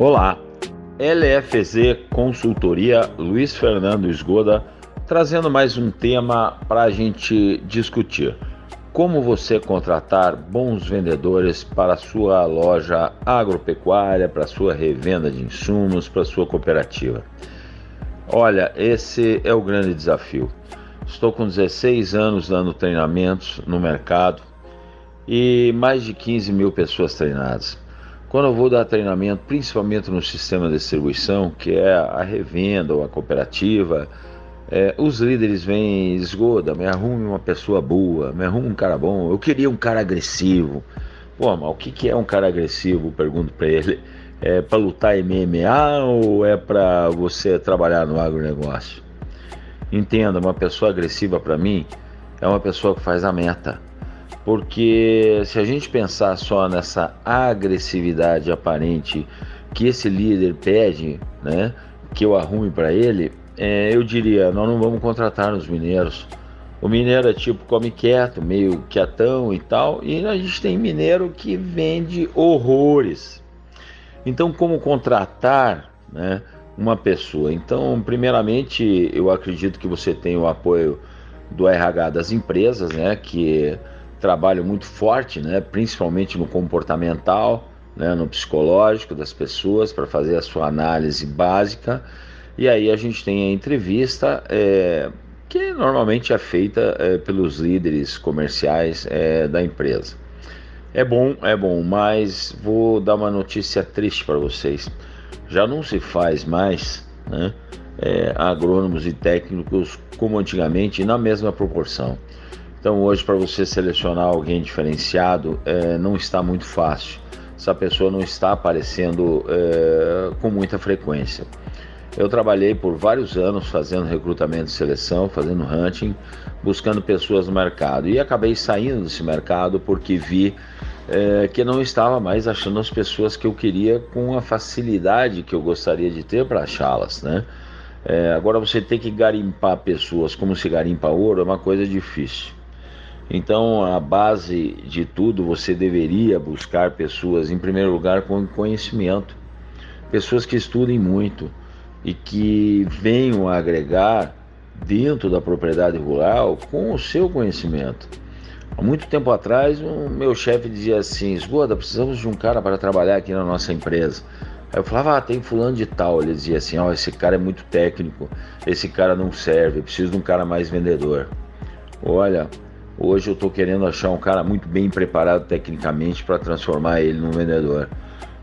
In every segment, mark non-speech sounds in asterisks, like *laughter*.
Olá, LFZ Consultoria Luiz Fernando Esgoda trazendo mais um tema para a gente discutir. Como você contratar bons vendedores para a sua loja agropecuária, para a sua revenda de insumos, para a sua cooperativa. Olha, esse é o grande desafio. Estou com 16 anos dando treinamentos no mercado e mais de 15 mil pessoas treinadas. Quando eu vou dar treinamento, principalmente no sistema de distribuição, que é a revenda ou a cooperativa, é, os líderes vêm esgoda, me arrume uma pessoa boa, me arrume um cara bom. Eu queria um cara agressivo. Pô, mas o que, que é um cara agressivo? Pergunto para ele. É para lutar MMA ou é para você trabalhar no agronegócio? Entenda, uma pessoa agressiva para mim é uma pessoa que faz a meta porque se a gente pensar só nessa agressividade aparente que esse líder pede, né, que eu arrume para ele, é, eu diria, nós não vamos contratar os mineiros. O mineiro é tipo come quieto, meio quietão e tal, e a gente tem mineiro que vende horrores. Então, como contratar, né, uma pessoa? Então, primeiramente, eu acredito que você tem o apoio do RH das empresas, né, que trabalho muito forte, né, principalmente no comportamental, né, no psicológico das pessoas, para fazer a sua análise básica. E aí a gente tem a entrevista, é, que normalmente é feita é, pelos líderes comerciais é, da empresa. É bom, é bom, mas vou dar uma notícia triste para vocês. Já não se faz mais né, é, agrônomos e técnicos como antigamente, na mesma proporção. Então hoje para você selecionar alguém diferenciado é, não está muito fácil. Essa pessoa não está aparecendo é, com muita frequência. Eu trabalhei por vários anos fazendo recrutamento e seleção, fazendo hunting, buscando pessoas no mercado e acabei saindo desse mercado porque vi é, que não estava mais achando as pessoas que eu queria com a facilidade que eu gostaria de ter para achá-las, né? É, agora você tem que garimpar pessoas como se garimpa ouro é uma coisa difícil. Então, a base de tudo, você deveria buscar pessoas, em primeiro lugar, com conhecimento, pessoas que estudem muito e que venham a agregar dentro da propriedade rural com o seu conhecimento. Há muito tempo atrás, o meu chefe dizia assim: Esgoda, precisamos de um cara para trabalhar aqui na nossa empresa. Aí eu falava, ah, tem fulano de tal. Ele dizia assim, ó, oh, esse cara é muito técnico, esse cara não serve, preciso de um cara mais vendedor. Olha, Hoje eu estou querendo achar um cara muito bem preparado tecnicamente para transformar ele num vendedor.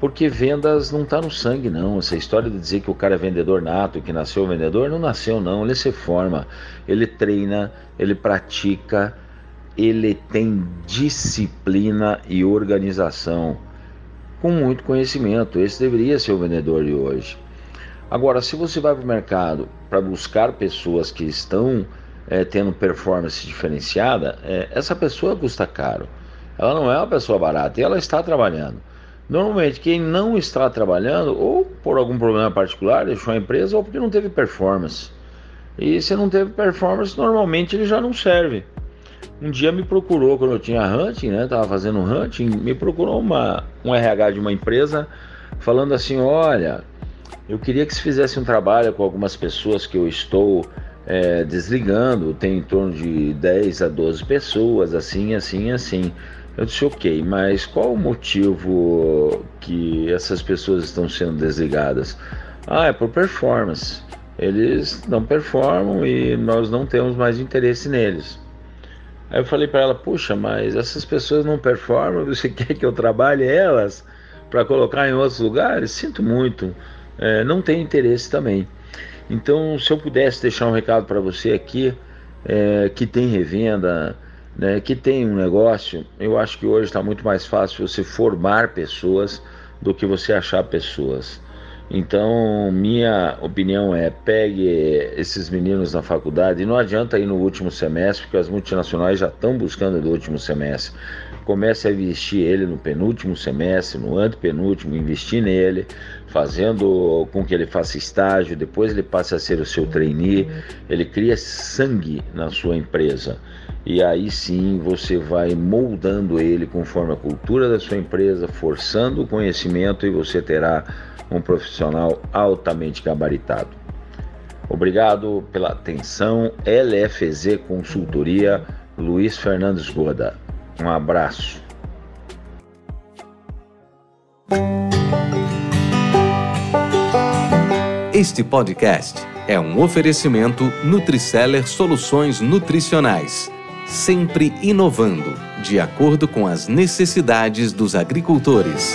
Porque vendas não está no sangue, não. Essa história de dizer que o cara é vendedor nato, que nasceu vendedor, não nasceu, não. Ele se forma, ele treina, ele pratica, ele tem disciplina e organização, com muito conhecimento. Esse deveria ser o vendedor de hoje. Agora, se você vai para o mercado para buscar pessoas que estão é, tendo performance diferenciada, é, essa pessoa custa caro. Ela não é uma pessoa barata e ela está trabalhando. Normalmente, quem não está trabalhando, ou por algum problema particular, deixou a empresa, ou porque não teve performance. E se não teve performance, normalmente ele já não serve. Um dia me procurou, quando eu tinha hunting, né? Tava fazendo hunting, me procurou uma, um RH de uma empresa falando assim: olha, eu queria que se fizesse um trabalho com algumas pessoas que eu estou é, desligando, tem em torno de 10 a 12 pessoas, assim, assim, assim. Eu disse, ok, mas qual o motivo que essas pessoas estão sendo desligadas? Ah, é por performance. Eles não performam e nós não temos mais interesse neles. Aí eu falei para ela, puxa, mas essas pessoas não performam, *laughs* você quer que eu trabalhe elas para colocar em outros lugares? Sinto muito, é, não tenho interesse também. Então, se eu pudesse deixar um recado para você aqui, é, que tem revenda, né, que tem um negócio, eu acho que hoje está muito mais fácil você formar pessoas do que você achar pessoas. Então, minha opinião é: pegue esses meninos na faculdade, e não adianta ir no último semestre, porque as multinacionais já estão buscando do último semestre. Comece a investir ele no penúltimo semestre, no antepenúltimo, investir nele, fazendo com que ele faça estágio, depois ele passe a ser o seu trainee, ele cria sangue na sua empresa. E aí sim você vai moldando ele conforme a cultura da sua empresa, forçando o conhecimento e você terá um profissional altamente gabaritado. Obrigado pela atenção. LFZ Consultoria, Luiz Fernandes Goda. Um abraço. Este podcast é um oferecimento Nutriceller Soluções Nutricionais, sempre inovando, de acordo com as necessidades dos agricultores.